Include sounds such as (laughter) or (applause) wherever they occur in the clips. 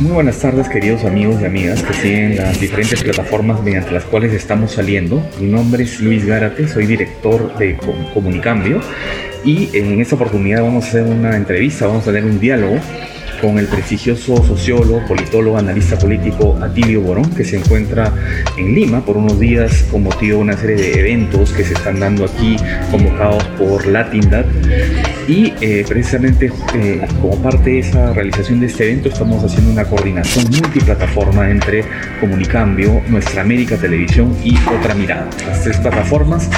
Muy buenas tardes queridos amigos y amigas que siguen las diferentes plataformas mediante las cuales estamos saliendo. Mi nombre es Luis Gárate, soy director de Comunicambio y en esta oportunidad vamos a hacer una entrevista, vamos a tener un diálogo con el prestigioso sociólogo, politólogo, analista político Atilio Borón, que se encuentra en Lima por unos días con motivo de una serie de eventos que se están dando aquí, convocados por Latindad. Y eh, precisamente eh, como parte de esa realización de este evento estamos haciendo una coordinación multiplataforma entre Comunicambio, Nuestra América Televisión y Otra Mirada. Las tres plataformas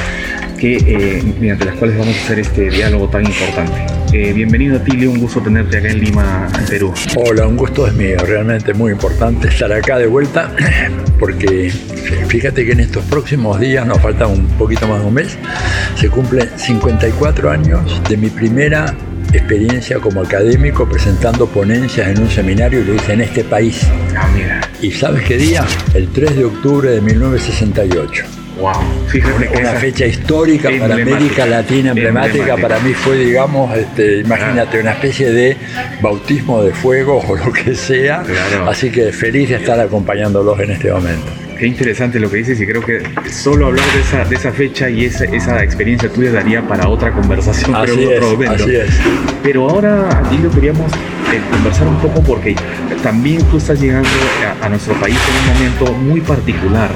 que, eh, mediante las cuales vamos a hacer este diálogo tan importante. Eh, bienvenido Tilio, un gusto tenerte acá en Lima, Perú. Hola, un gusto es mío, realmente muy importante estar acá de vuelta, (clears throat) porque fíjate que en estos próximos días, nos falta un poquito más de un mes, se cumplen 54 años de mi primera experiencia como académico presentando ponencias en un seminario y lo hice en este país. Ah, mira. ¿Y sabes qué día? El 3 de octubre de 1968. Wow, fíjate una fecha histórica para América Latina, emblemática, para mí fue, digamos, este, imagínate, una especie de bautismo de fuego o lo que sea. Así que feliz de estar acompañándolos en este momento. Qué interesante lo que dices y creo que solo hablar de esa, de esa fecha y esa, esa experiencia tuya daría para otra conversación, así pero es, Así es. Pero ahora, Dilio, queríamos eh, conversar un poco porque también tú estás llegando a nuestro país en un momento muy particular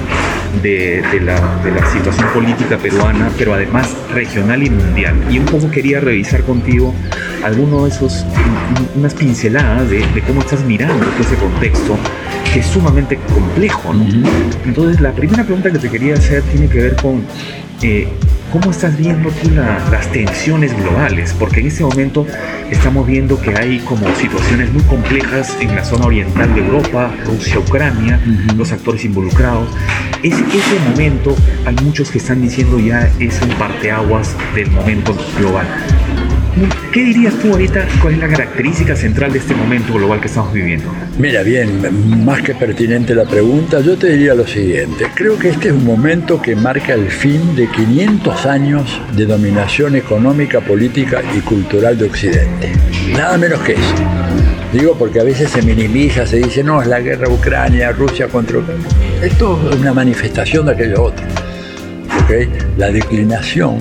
de, la, de, la, situación política peruana, pero además regional y mundial. Y un poco quería revisar contigo alguno de esos, unas pinceladas de, cómo estás mirando ese contexto que es sumamente complejo. ¿no? Entonces, la primera pregunta que te quería hacer tiene que ver con eh, ¿Cómo estás viendo tú las tensiones globales? Porque en este momento estamos viendo que hay como situaciones muy complejas en la zona oriental de Europa, Rusia, Ucrania, los actores involucrados. Es, ese momento, hay muchos que están diciendo ya es un parteaguas del momento global. ¿Qué dirías tú ahorita? ¿Cuál es la característica central de este momento global que estamos viviendo? Mira, bien, más que pertinente la pregunta, yo te diría lo siguiente. Creo que este es un momento que marca el fin de 500 años de dominación económica, política y cultural de Occidente. Nada menos que eso. Digo porque a veces se minimiza, se dice, no, es la guerra Ucrania, Rusia contra Ucrania. Esto es una manifestación de aquello otro. ¿Okay? La declinación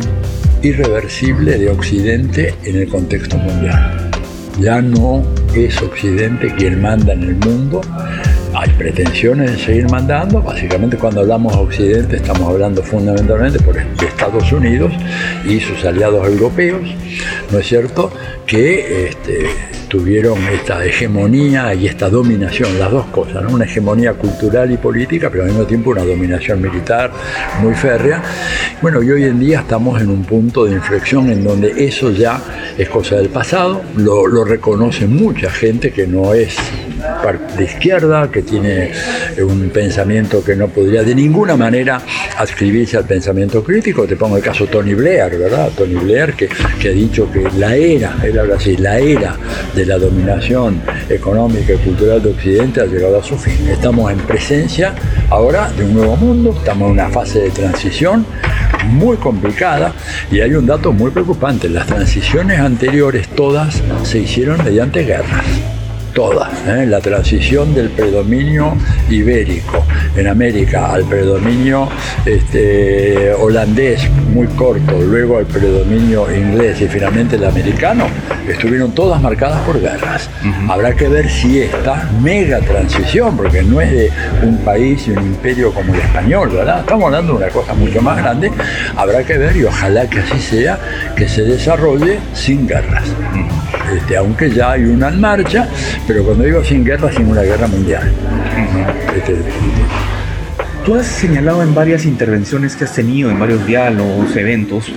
irreversible de Occidente en el contexto mundial. Ya no es Occidente quien manda en el mundo, hay pretensiones de seguir mandando, básicamente cuando hablamos de Occidente estamos hablando fundamentalmente por Estados Unidos y sus aliados europeos, ¿no es cierto? Que este, tuvieron esta hegemonía y esta dominación, las dos cosas, una hegemonía cultural y política, pero al mismo tiempo una dominación militar muy férrea. Bueno, y hoy en día estamos en un punto de inflexión en donde eso ya es cosa del pasado, lo, lo reconoce mucha gente que no es de izquierda, que tiene un pensamiento que no podría de ninguna manera adscribirse al pensamiento crítico. Te pongo el caso Tony Blair, ¿verdad? Tony Blair que, que ha dicho que la era, él habla así, la era de la dominación económica y cultural de Occidente ha llegado a su fin. Estamos en presencia ahora de un nuevo mundo, estamos en una fase de transición muy complicada y hay un dato muy preocupante, las transiciones anteriores todas se hicieron mediante guerras toda, ¿eh? la transición del predominio ibérico en América al predominio este, holandés muy corto, luego al predominio inglés y finalmente el americano, estuvieron todas marcadas por guerras. Habrá que ver si esta mega transición, porque no es de un país y un imperio como el español, ¿verdad? Estamos hablando de una cosa mucho más grande, habrá que ver y ojalá que así sea, que se desarrolle sin guerras. Este, aunque ya hay una en marcha, pero cuando digo sin guerra, sin una guerra mundial. Este, Tú has señalado en varias intervenciones que has tenido, en varios diálogos, eventos,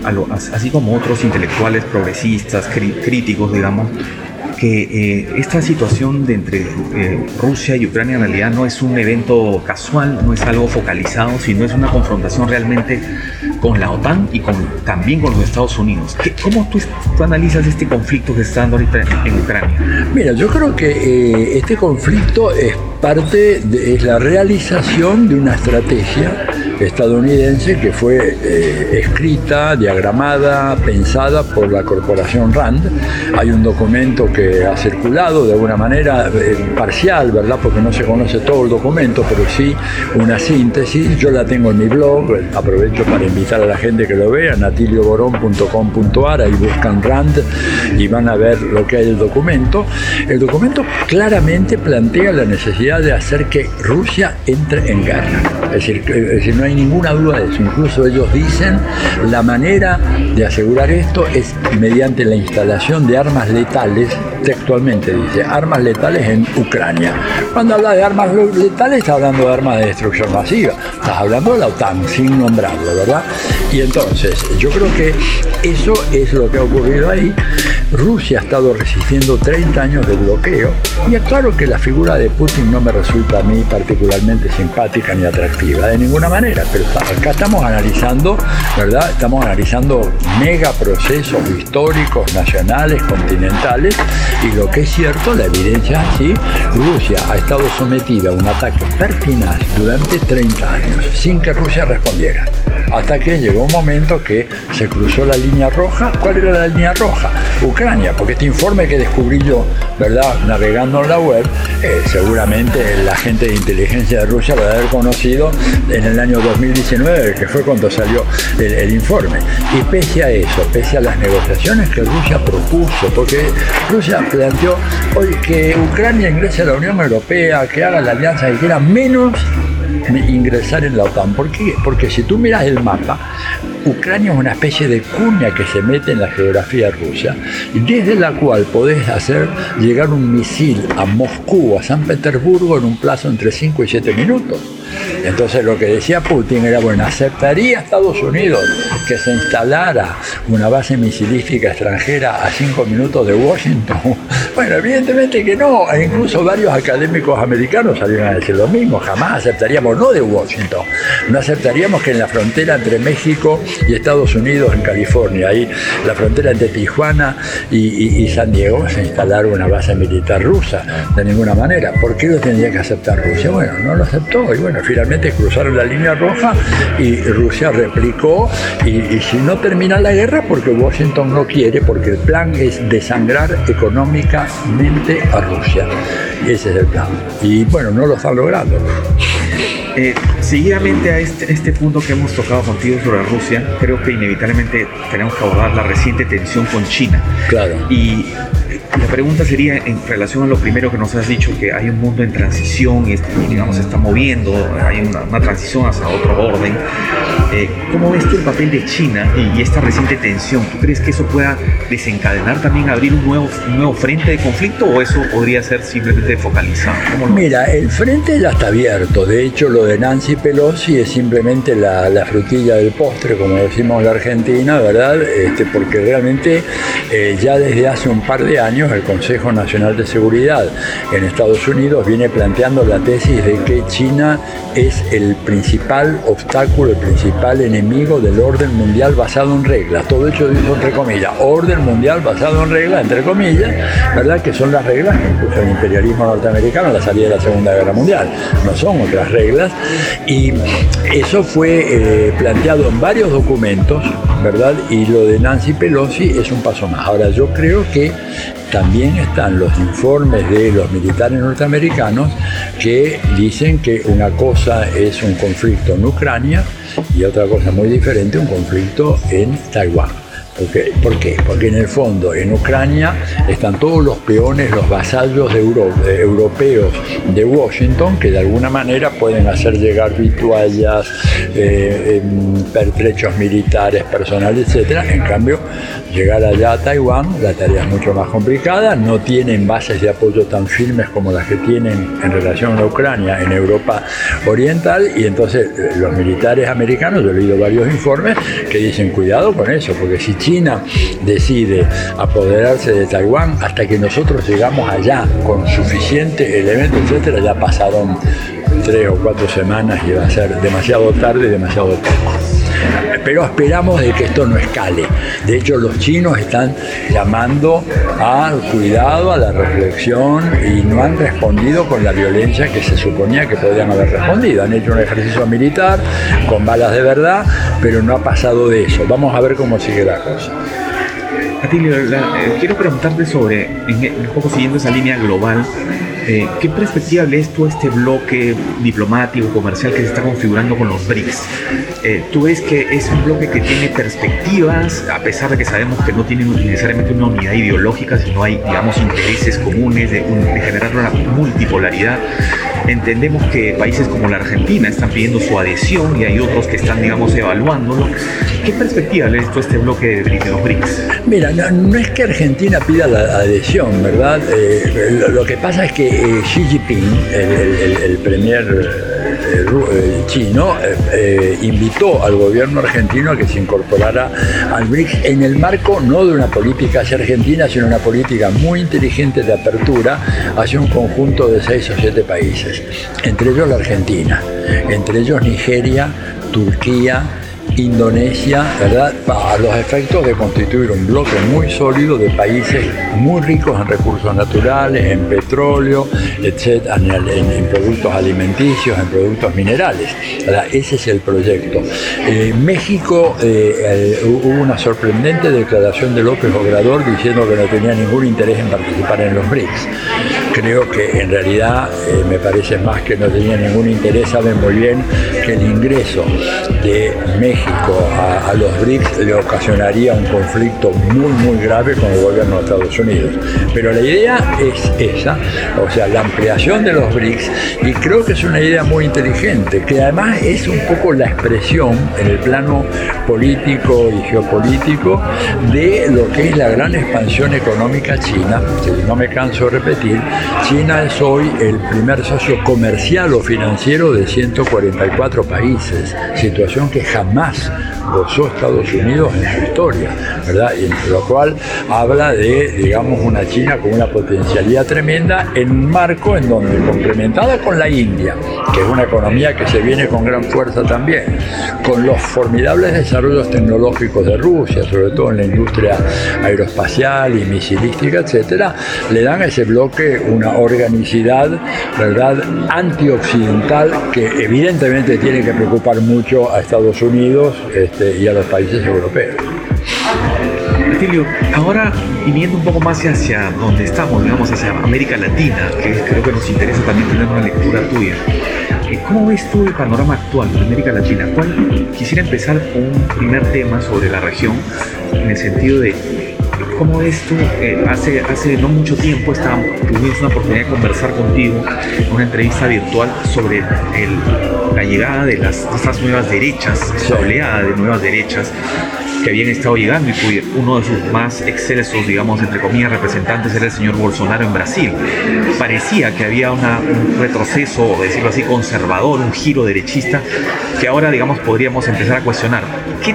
así como otros intelectuales progresistas, críticos, digamos, que eh, esta situación de entre eh, Rusia y Ucrania en realidad no es un evento casual, no es algo focalizado, sino es una confrontación realmente con la OTAN y con, también con los Estados Unidos. ¿Cómo tú, analizas este conflicto que está dando ahorita en, Ucrania? Mira, yo creo que eh, este conflicto es parte de es la realización de una estrategia estadounidense que fue eh, escrita, diagramada, pensada por la corporación RAND. Hay un documento que ha circulado de alguna manera eh, parcial, ¿verdad? Porque no se conoce todo el documento, pero sí una síntesis. Yo la tengo en mi blog, aprovecho para invitar a la gente que lo vea, natilioborón.com.ar, ahí buscan RAND y van a ver lo que hay el documento. El documento claramente plantea la necesidad de hacer que Rusia entre en guerra. Es decir, es decir, no hay ninguna duda de eso. Incluso ellos dicen la manera de asegurar esto es mediante la instalación de armas letales, textualmente dice, armas letales en Ucrania. Cuando habla de armas letales está hablando de armas de destrucción masiva, estás hablando de la OTAN, sin nombrarlo, ¿verdad? Y entonces, yo creo que eso es lo que ha ocurrido ahí. Rusia ha estado resistiendo 30 años de bloqueo y es claro que la figura de Putin no me resulta a mí particularmente simpática ni atractiva de ninguna manera, pero acá estamos analizando, ¿verdad? Estamos analizando mega procesos históricos, nacionales, continentales y lo que es cierto, la evidencia así, Rusia ha estado sometida a un ataque pertinaz durante 30 años sin que Rusia respondiera hasta que llegó un momento que se cruzó la línea roja. ¿Cuál era la línea roja? Porque este informe que descubrí yo, ¿verdad? Navegando en la web, eh, seguramente la gente de inteligencia de Rusia lo debe haber conocido en el año 2019, que fue cuando salió el, informe. Y pese a eso, pese a las negociaciones que Rusia propuso, porque Rusia planteó hoy que Ucrania ingrese a la Unión Europea, que haga la alianza que quiera, menos ingresar en la OTAN. ¿Por qué? Porque si tú miras el mapa, Ucrania es una especie de cuña que se mete en la geografía rusa, desde la cual podés hacer llegar un misil a Moscú a San Petersburgo en un plazo entre 5 y 7 minutos. Entonces lo que decía Putin era, bueno, ¿aceptaría Estados Unidos que se instalara una base misilística extranjera a cinco minutos de Washington? (laughs) Bueno, evidentemente que no, e incluso varios académicos americanos salieron a decir lo mismo, jamás aceptaríamos, no de Washington, no aceptaríamos que en la frontera entre México y Estados Unidos, en California, ahí la frontera entre Tijuana y, San Diego, se instalara una base militar rusa, de ninguna manera. ¿Por qué lo tendría que aceptar Rusia? Bueno, no lo aceptó y bueno, finalmente cruzaron la línea roja y Rusia replicó y, si no termina la guerra porque Washington no quiere, porque el plan es desangrar económicamente a Rusia. Ese es el plan. Y bueno, no lo están logrando. Eh, seguidamente a este, este punto que hemos tocado contigo sobre Rusia, creo que inevitablemente tenemos que abordar la reciente tensión con China. Claro. Y la pregunta sería en relación a lo primero que nos has dicho, que hay un mundo en transición y, digamos, se está moviendo, hay una, transición hacia otro orden. Eh, ¿Cómo ves tú el papel de China y, esta reciente tensión? ¿Tú crees que eso pueda desencadenar también abrir un nuevo, nuevo frente de conflicto o eso podría ser simplemente focalizado? Mira, el frente ya está abierto. De hecho, lo de Nancy Pelosi es simplemente la, la frutilla del postre, como decimos en la Argentina, ¿verdad? Este, porque realmente eh, ya desde hace un par de años el Consejo Nacional de Seguridad en Estados Unidos viene planteando la tesis de que China es el principal obstáculo, el principal enemigo del orden mundial basado en reglas. Todo hecho dicho entre comillas, orden mundial basado en reglas, entre comillas, ¿verdad? Que son las reglas que impuso el imperialismo norteamericano la salida de la Segunda Guerra Mundial. No son otras reglas. Y eso fue eh, planteado en varios documentos, ¿verdad? Y lo de Nancy Pelosi es un paso más. Ahora, yo creo que también están los informes de los militares norteamericanos que dicen que una cosa es un conflicto en Ucrania y otra cosa muy diferente, un conflicto en Taiwán. ¿Por qué? Porque en el fondo en Ucrania están todos los peones, los vasallos de europeos de Washington que de alguna manera pueden hacer llegar vituallas, eh, em, pertrechos militares, personales, etc. En cambio, llegar allá a Taiwán, la tarea es mucho más complicada, no tienen bases de apoyo tan firmes como las que tienen en relación a Ucrania en Europa Oriental y entonces eh, los militares americanos, yo he leído varios informes que dicen cuidado con eso, porque si China decide apoderarse de Taiwán hasta que nosotros llegamos allá con suficiente elemento, etcétera, ya pasaron tres o cuatro semanas y va a ser demasiado tarde y demasiado poco. Pero esperamos de que esto no escale. De hecho, los chinos están llamando al cuidado, a la reflexión y no han respondido con la violencia que se suponía que podían haber respondido. Han hecho un ejercicio militar con balas de verdad, pero no ha pasado de eso. Vamos a ver cómo sigue la cosa. Atilio, eh, quiero preguntarte sobre, un poco siguiendo esa línea global, eh, ¿Qué perspectiva lees tú este bloque diplomático, comercial que se está configurando con los BRICS? Eh, ¿Tú ves que es un bloque que tiene perspectivas, a pesar de que sabemos que no tiene necesariamente una unidad ideológica, sino hay, digamos, intereses comunes de generar una multipolaridad? Entendemos que países como la Argentina están pidiendo su adhesión y hay otros que están, digamos, evaluándolo. ¿Qué perspectiva lees tú este bloque de los BRICS? Mira, no, es que Argentina pida la adhesión, ¿verdad? Eh, lo, que pasa es que eh, Xi Jinping, el, el, premier eh, chino, invitó al gobierno argentino a que se incorporara al BRICS en el marco no de una política hacia Argentina, sino una política muy inteligente de apertura hacia un conjunto de seis o siete países, entre ellos la Argentina, entre ellos Nigeria, Turquía, Indonesia, ¿verdad? A los efectos de constituir un bloque muy sólido de países muy ricos en recursos naturales, en petróleo, etcétera, en, productos alimenticios, en productos minerales. Ese es el proyecto. Eh, México eh, hubo una sorprendente declaración de López Obrador diciendo que no tenía ningún interés en participar en los BRICS. Creo que en realidad me parece más que no tenía ningún interés, saben muy bien que el ingreso de México a, los BRICS le ocasionaría un conflicto muy, muy grave con el gobierno de Estados Unidos. Pero la idea es esa, o sea, la ampliación de los BRICS, y creo que es una idea muy inteligente, que además es un poco la expresión en el plano político y geopolítico de lo que es la gran expansión económica china, no me canso de repetir, China es hoy el primer socio comercial o financiero de 144 países, situación que jamás gozó Estados Unidos en su historia, ¿verdad? Y lo cual habla de, digamos, una China con una potencialidad tremenda en un marco en donde, complementada con la India, que es una economía que se viene con gran fuerza también, con los formidables desarrollos tecnológicos de Rusia, sobre todo en la industria aeroespacial y misilística, etcétera, le dan a ese bloque una organicidad, ¿verdad?, antioccidental que evidentemente tiene que preocupar mucho a Estados Unidos este, y a los países europeos. Atilio, ahora viniendo un poco más hacia donde estamos, digamos hacia América Latina, que creo que nos interesa también tener una lectura tuya. Eh, ¿Cómo ves tú el panorama actual de América Latina? ¿Cuál, quisiera empezar con un primer tema sobre la región, en el sentido de ¿Cómo ves tú? Eh, hace, hace no mucho tiempo estábamos, tuvimos una oportunidad de conversar contigo en una entrevista virtual sobre la llegada de las, estas nuevas derechas, esa oleada de nuevas derechas que habían estado llegando y uno de sus más excelsos, digamos, entre comillas, representantes era el señor Bolsonaro en Brasil. Parecía que había un retroceso, decirlo así, conservador, un giro derechista, que ahora, digamos, podríamos empezar a cuestionar. ¿Qué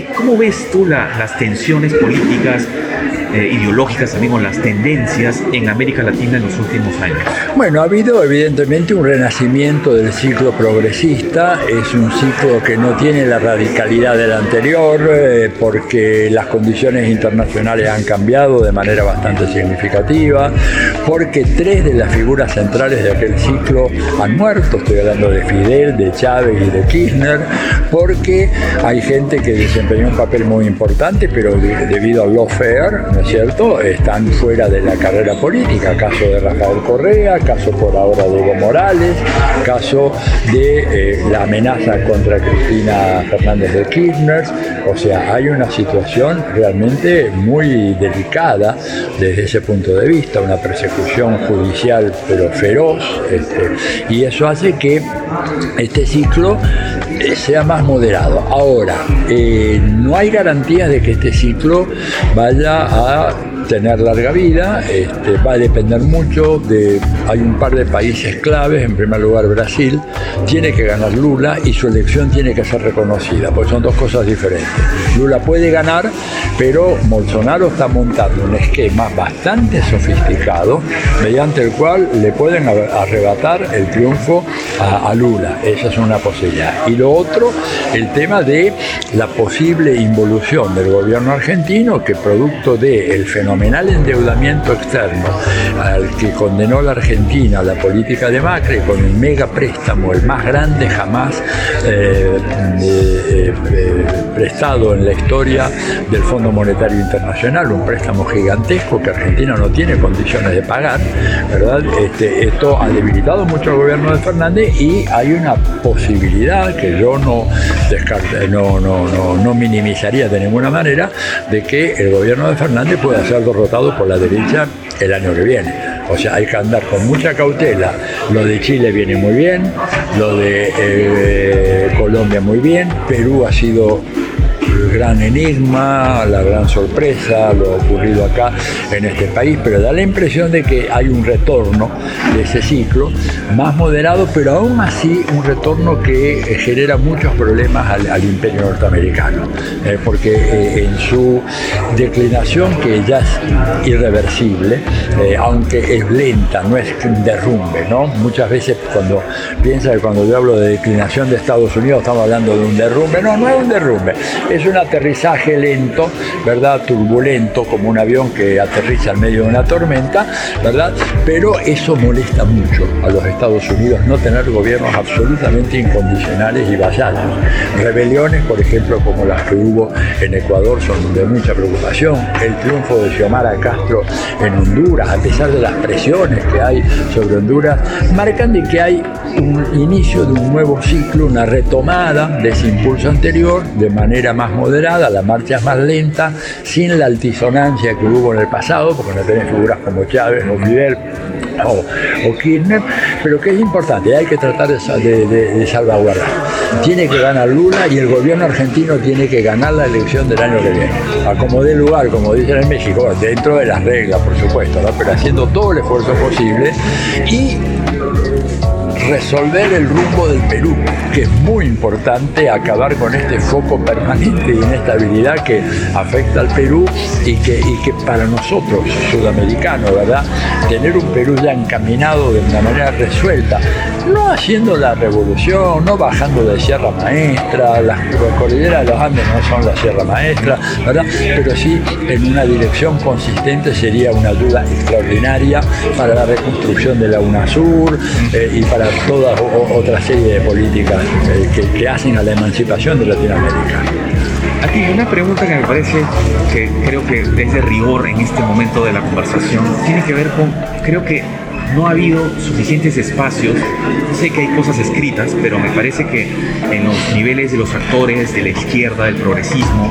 ¿Cómo ves tú las tensiones políticas, eh, ideológicas, también con las tendencias en América Latina en los últimos años? Bueno, ha habido evidentemente un renacimiento del ciclo progresista, es un ciclo que no tiene la radicalidad del anterior eh, porque las condiciones internacionales han cambiado de manera bastante significativa, porque tres de las figuras centrales de aquel ciclo han muerto, estoy hablando de Fidel, de Chávez y de Kirchner, porque hay gente que desempeñó un papel muy importante, pero debido al lawfare, ¿no es cierto?, están fuera de la carrera política. Caso de Rafael Correa, caso por ahora de Evo Morales, caso de eh, la amenaza contra Cristina Fernández de Kirchner. O sea, hay una situación realmente muy delicada desde ese punto de vista, una persecución judicial pero feroz, este, y eso hace que este ciclo sea más moderado. Ahora, eh, no hay garantías de que este ciclo vaya a tener larga vida, este, va a depender mucho de, hay un par de países claves, en primer lugar Brasil, tiene que ganar Lula y su elección tiene que ser reconocida, porque son dos cosas diferentes. Lula puede ganar, pero Bolsonaro está montando un esquema bastante sofisticado mediante el cual le pueden arrebatar el triunfo a, Lula. Esa es una posibilidad. Y lo otro, el tema de la posible involución del gobierno argentino que producto del fenomenal endeudamiento externo al que condenó la Argentina la política de Macri con un mega préstamo, el más grande jamás eh, eh, eh, prestado en la historia del Fondo Monetario Internacional, un préstamo gigantesco que Argentina no tiene condiciones de pagar, ¿verdad? Este, esto ha debilitado mucho al gobierno de Fernández y hay una posibilidad que yo no, no, no, no, minimizaría de ninguna manera de que el gobierno de Fernández pueda por la derecha el año que viene. O sea, hay que andar con mucha cautela. Lo de Chile viene muy bien, lo de eh, Colombia muy bien, Perú ha sido el gran enigma, la gran sorpresa, lo ocurrido acá en este país, pero da la impresión de que hay un retorno de ese ciclo más moderado, pero aún así un retorno que genera muchos problemas al, imperio norteamericano, eh, porque eh, en su declinación, que ya es irreversible, eh, aunque es lenta, no es un derrumbe, ¿no? Muchas veces cuando piensa que cuando yo hablo de declinación de Estados Unidos estamos hablando de un derrumbe, no, no es un derrumbe, es un aterrizaje lento, ¿verdad? Turbulento, como un avión que aterriza en medio de una tormenta, ¿verdad? Pero eso molesta mucho a los Estados Unidos, no tener gobiernos absolutamente incondicionales y vasallos. Rebeliones, por ejemplo, como las que hubo en Ecuador, son de mucha preocupación. El triunfo de Xiomara Castro en Honduras, a pesar de las presiones que hay sobre Honduras, marcan de que hay un inicio de un nuevo ciclo, una retomada de ese impulso anterior de manera más moderada, la marcha es más lenta, sin la altisonancia que hubo en el pasado, porque no tenés figuras como Chávez o Fidel o, Kirchner, pero que es importante, hay que tratar de, salvaguardar. Tiene que ganar Lula y el gobierno argentino tiene que ganar la elección del año que viene. A como dé lugar, como dicen en México, dentro de las reglas, por supuesto, pero haciendo todo el esfuerzo posible y resolver el rumbo del Perú, que es muy importante acabar con este foco permanente de inestabilidad que afecta al Perú y que, para nosotros, sudamericanos, ¿verdad? Tener un Perú ya encaminado de una manera resuelta, no haciendo la revolución, no bajando de Sierra Maestra, las cordilleras de los Andes no son la Sierra Maestra, ¿verdad? Pero sí en una dirección consistente sería una ayuda extraordinaria para la reconstrucción de la UNASUR eh, y para toda otra serie de políticas eh, que, hacen a la emancipación de Latinoamérica. Aquí una pregunta que me parece que creo que es de rigor en este momento de la conversación tiene que ver con, creo que no ha habido suficientes espacios. Sé que hay cosas escritas, pero me parece que en los niveles de los actores de la izquierda, del progresismo,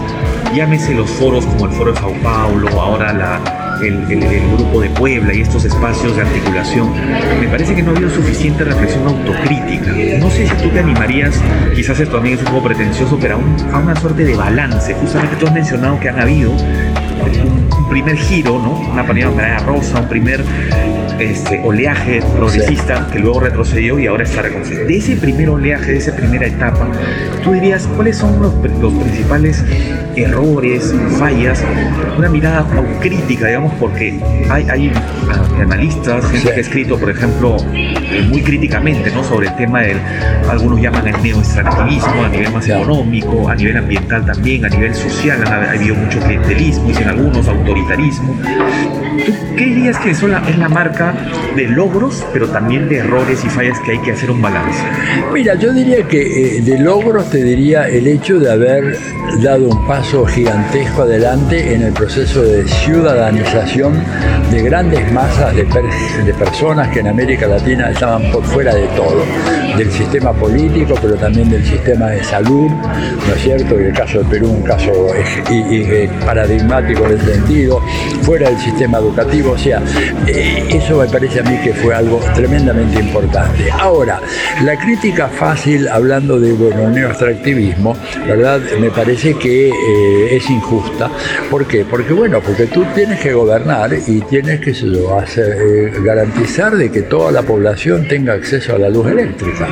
llámese los foros como el Foro de Sao Paulo, ahora la, el, grupo de Puebla y estos espacios de articulación, me parece que no ha habido suficiente reflexión autocrítica. No sé si tú te animarías, quizás esto también es un poco pretencioso, pero a, a una suerte de balance. Justamente tú has mencionado que han habido un, primer giro, ¿no? Una panera rosa, un primer este, oleaje progresista que luego retrocedió y ahora está reconocido. De ese primer oleaje, de esa primera etapa, tú dirías, ¿cuáles son los, principales errores, fallas? Una mirada crítica, digamos, porque hay, hay analistas, gente que ha escrito, por ejemplo, eh, muy críticamente, ¿no? Sobre el tema del, algunos llaman el neoextractivismo a nivel más económico, a nivel ambiental también, a nivel social, ha, habido mucho clientelismo, dicen algunos, autoritarismo. ¿Tú qué dirías que eso es la marca de logros, pero también de errores y fallas que hay que hacer un balance? Mira, yo diría que eh, de logros te diría el hecho de haber dado un paso gigantesco adelante en el proceso de ciudadanización de grandes masas de, de personas que en América Latina estaban por fuera de todo, del sistema político, pero también del sistema de salud, ¿no es cierto? Y el caso de Perú, un caso paradigmático en ese sentido, fuera del sistema educativo, o sea, eh, eso me parece a mí que fue algo tremendamente importante. Ahora, la crítica fácil, hablando de bueno, neoextractivismo, ¿verdad? Me parece que eh, es injusta. ¿Por qué? Porque bueno, porque tú tienes que gobernar y tienes que hacer, eh, garantizar de que toda la población tenga acceso a la luz eléctrica.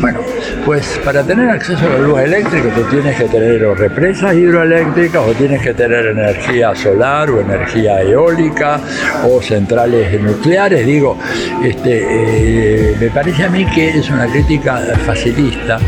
Bueno, pues para tener acceso a la luz eléctrica tú tienes que tener represas hidroeléctricas o tienes que tener energía solar o energía eólica o centrales nucleares. Digo, este, me parece a mí que es una crítica facilista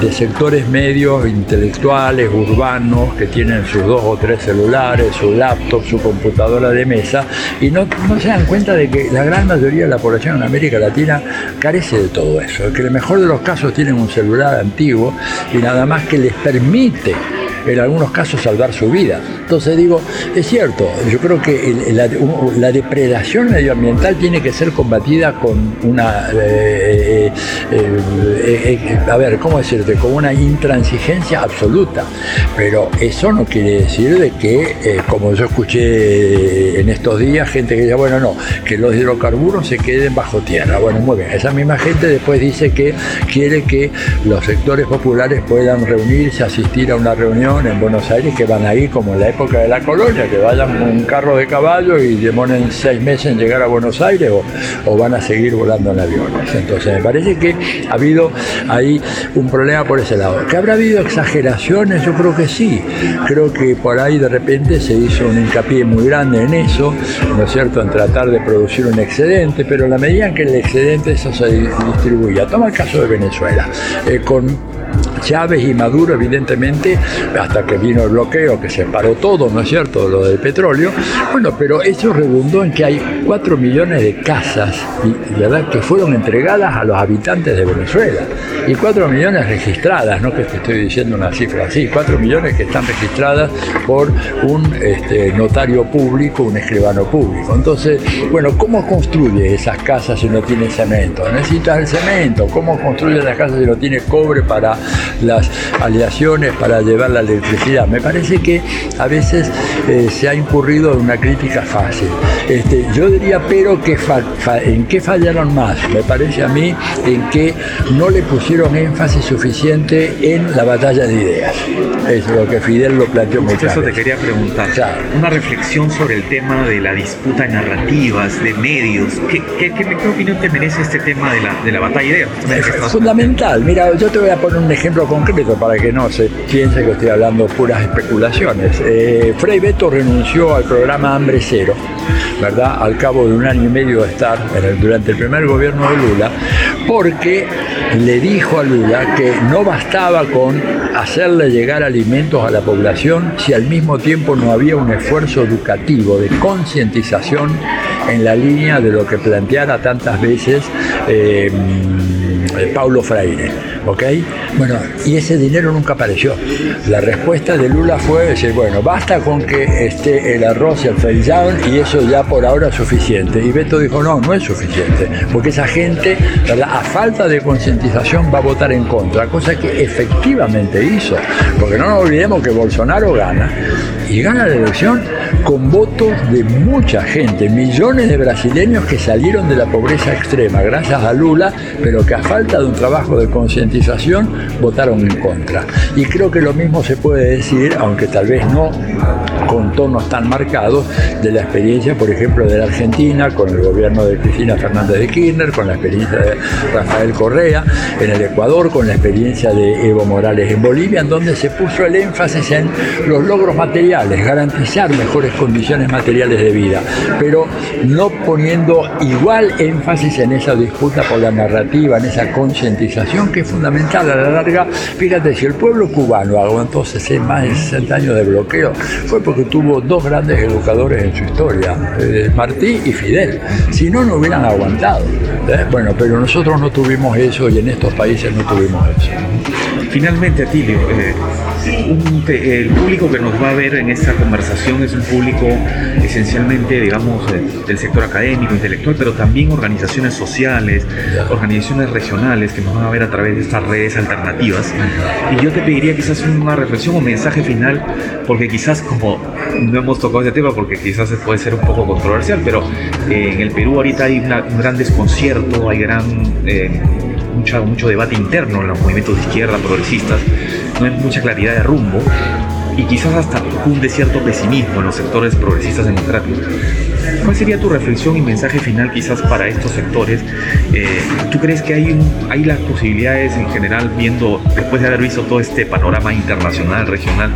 de sectores medios, intelectuales, urbanos, que tienen sus dos o tres celulares, su laptop, su computadora de mesa, y no, no se dan cuenta de que la gran mayoría de la población en América Latina carece de todo eso, que en el mejor de los casos tienen un celular antiguo y nada más que les permite en algunos casos salvar su vida. Entonces digo, es cierto, yo creo que la, depredación medioambiental tiene que ser combatida con una, eh, eh, eh, a ver, ¿cómo decirte? Con una intransigencia absoluta. Pero eso no quiere decir de que, como yo escuché en estos días, gente que dice, bueno, no, que los hidrocarburos se queden bajo tierra. Bueno, muy bien, esa misma gente después dice que quiere que los sectores populares puedan reunirse, asistir a una reunión en Buenos Aires que van ahí como en la época de la colonia, que vayan con un carro de caballo y demonen seis meses en llegar a Buenos Aires o, van a seguir volando en aviones. Entonces me parece que ha habido ahí un problema por ese lado. ¿Que habrá habido exageraciones? Yo creo que sí. Creo que por ahí de repente se hizo un hincapié muy grande en eso, ¿no es cierto?, en tratar de producir un excedente, pero la medida en que el excedente eso se distribuía. Toma el caso de Venezuela, eh, con Chávez y Maduro, evidentemente, hasta que vino el bloqueo, que se paró todo, ¿no es cierto?, lo del petróleo. Bueno, pero eso redundó en que hay 4 millones de casas, ¿verdad?, que fueron entregadas a los habitantes de Venezuela. Y 4 millones registradas, no que te estoy diciendo una cifra así, 4 millones que están registradas por un este, notario público, un escribano público. Entonces, bueno, ¿cómo construye esas casas si no tiene cemento? Necesitas el cemento. ¿Cómo construye las casas si no tiene cobre para las aleaciones para llevar la electricidad. Me parece que a veces eh, se ha incurrido en una crítica fácil. Este, yo diría, pero que en qué fallaron más, me parece a mí, en que no le pusieron énfasis suficiente en la batalla de ideas. Es lo que Fidel lo planteó muy claro. Eso te quería preguntar. Una reflexión sobre el tema de la disputa de narrativas, de medios. ¿Qué, qué, opinión te merece este tema de la, de la batalla de ideas? Es fundamental. Mira, yo te voy a poner un ejemplo concreto para que no se piense que estoy hablando puras especulaciones. Eh, Frei Beto renunció al programa Hambre Cero, ¿verdad? Al cabo de un año y medio de estar durante el primer gobierno de Lula, porque le dijo a Lula que no bastaba con hacerle llegar alimentos a la población si al mismo tiempo no había un esfuerzo educativo de concientización en la línea de lo que planteara tantas veces eh, Paulo Freire. ¿ok? Bueno, y ese dinero nunca apareció. La respuesta de Lula fue decir, bueno, basta con que esté el arroz y el feijón y eso ya por ahora es suficiente. Y Beto dijo, no, no es suficiente, porque esa gente, a falta de concientización va a votar en contra, cosa que efectivamente hizo, porque no nos olvidemos que Bolsonaro gana y gana la elección con votos de mucha gente, millones de brasileños que salieron de la pobreza extrema gracias a Lula, pero que a falta de un trabajo de concientización votaron en contra. Y creo que lo mismo se puede decir, aunque tal vez no con tonos tan marcados, de la experiencia, por ejemplo, de la Argentina, con el gobierno de Cristina Fernández de Kirchner, con la experiencia de Rafael Correa, en el Ecuador, con la experiencia de Evo Morales en Bolivia, en donde se puso el énfasis en los logros materiales, garantizar mejores condiciones materiales de vida, pero no poniendo igual énfasis en esa disputa por la narrativa, en esa concientización que es fundamental a la larga. Fíjate, si el pueblo cubano aguantó más de 60 años de bloqueo, fue porque tuvo dos grandes educadores en su historia, eh, Martí y Fidel. Si no, no hubieran aguantado. ¿eh? Bueno, pero nosotros no tuvimos eso y en estos países no tuvimos eso. Finalmente, Atilio, eh, el público que nos va a ver en esta conversación es un público esencialmente, digamos, del sector académico, intelectual, pero también organizaciones sociales, organizaciones regionales que nos van a ver a través de estas redes alternativas. Y yo te pediría quizás una reflexión o mensaje final, porque quizás como no hemos tocado ese tema, porque quizás puede ser un poco controversial, pero eh, en el Perú ahorita hay un gran desconcierto, hay gran... Eh, mucho, mucho debate interno en los movimientos de izquierda, progresistas, no hay mucha claridad de rumbo. y quizás hasta cunde cierto pesimismo en los sectores progresistas democráticos. ¿Cuál sería tu reflexión y mensaje final quizás para estos sectores? Eh, ¿Tú crees que hay, hay las posibilidades en general, viendo, después de haber visto todo este panorama internacional, regional,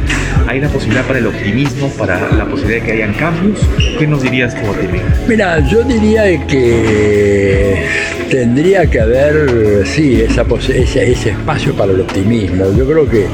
hay la posibilidad para el optimismo, para la posibilidad de que hayan cambios? ¿Qué nos dirías tú, Timmy? Mira, yo diría que tendría que haber, sí, esa, ese, ese espacio para el optimismo. Yo creo que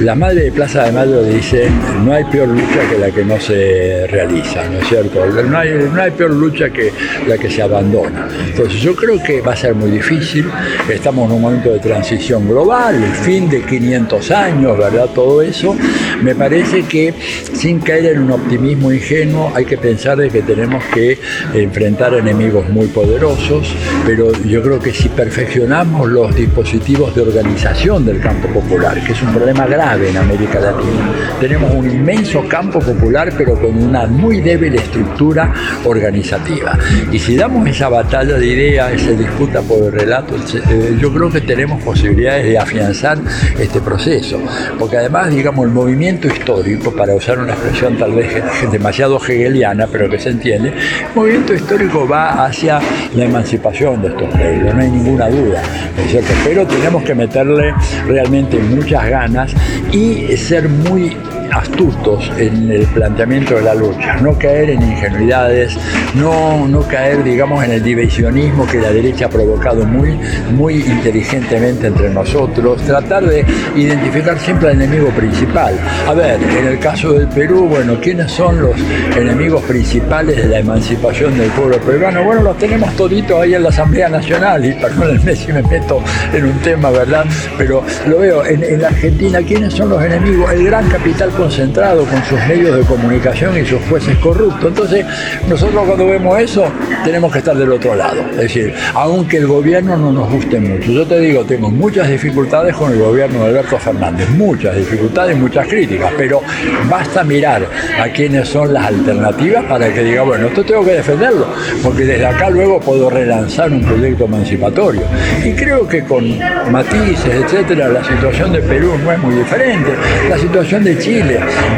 la madre de Plaza de Mayo dice, no hay peor lucha que la que no se realiza, ¿no es cierto? No hay, no hay peor lucha que la que se abandona. Entonces yo creo que va a ser muy difícil, estamos en un momento de transición global, el fin de 500 años, ¿verdad? Todo eso, me parece que sin caer en un optimismo ingenuo hay que pensar de que tenemos que enfrentar enemigos muy poderosos, pero yo creo que si perfeccionamos los dispositivos de organización del campo popular, que es un problema grave en América Latina, tenemos un inmenso campo popular pero con una muy débil estructura organizativa. Y si damos esa batalla de ideas, esa disputa por el relato, eh, yo creo que tenemos posibilidades de afianzar este proceso. Porque además, digamos, el movimiento histórico, para usar una expresión tal vez (laughs) demasiado hegeliana, pero que se entiende, el movimiento histórico va hacia la emancipación de estos pueblos, no hay ninguna duda, Pero tenemos que meterle realmente muchas ganas y ser muy astutos en el planteamiento de la lucha, no caer en ingenuidades, no, no caer, digamos, en el divisionismo que la derecha ha provocado muy, muy inteligentemente entre nosotros, tratar de identificar siempre al enemigo principal. A ver, en el caso del Perú, bueno, ¿quiénes son los enemigos principales de la emancipación del pueblo peruano? Bueno, los tenemos toditos ahí en la Asamblea Nacional, y perdónenme si me meto en un tema, ¿verdad? Pero lo veo, en, en la Argentina, ¿quiénes son los enemigos? El gran capital concentrado con sus medios de comunicación y sus jueces corruptos. Entonces, nosotros cuando vemos eso, tenemos que estar del otro lado. Es decir, aunque el gobierno no nos guste mucho. Yo te digo, tengo muchas dificultades con el gobierno de Alberto Fernández, muchas dificultades muchas críticas, pero basta mirar a quiénes son las alternativas para que diga, bueno, esto tengo que defenderlo, porque desde acá luego puedo relanzar un proyecto emancipatorio. Y creo que con matices, etcétera, la situación de Perú no es muy diferente. La situación de Chile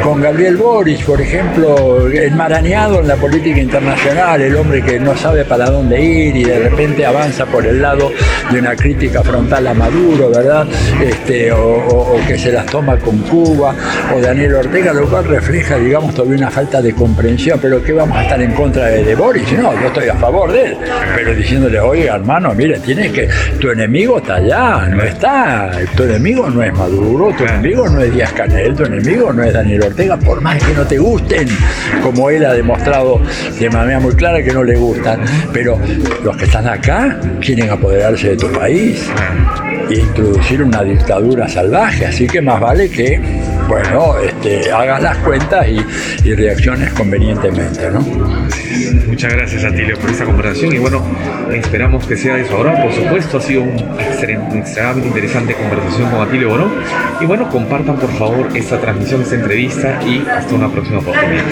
con Gabriel Boris, por ejemplo, enmarañado en la política internacional, el hombre que no sabe para dónde ir y de repente avanza por el lado de una crítica frontal a Maduro, ¿verdad? Este, o, que se las toma con Cuba, o Daniel Ortega, lo cual refleja, digamos, todavía una falta de comprensión, pero que vamos a estar en contra de, Boris, no, yo estoy a favor de él, pero diciéndole, oye, hermano, mire, tienes que, tu enemigo está allá, no está, tu enemigo no es Maduro, tu enemigo no es Díaz Canel, tu enemigo no es Daniel Ortega, por más que no te gusten, como él ha demostrado de manera muy clara que no le gustan. Pero los que están acá quieren apoderarse de tu país e introducir una dictadura salvaje, así que más vale que bueno, este, hagas las cuentas y, reacciones convenientemente, ¿no? Muchas gracias, Atilio, por esta conversación y bueno, esperamos que sea de su agrado. Por supuesto, ha sido una extremadamente interesante conversación con Atilio Borón. Y bueno, compartan por favor esta transmisión, esta entrevista y hasta una próxima oportunidad.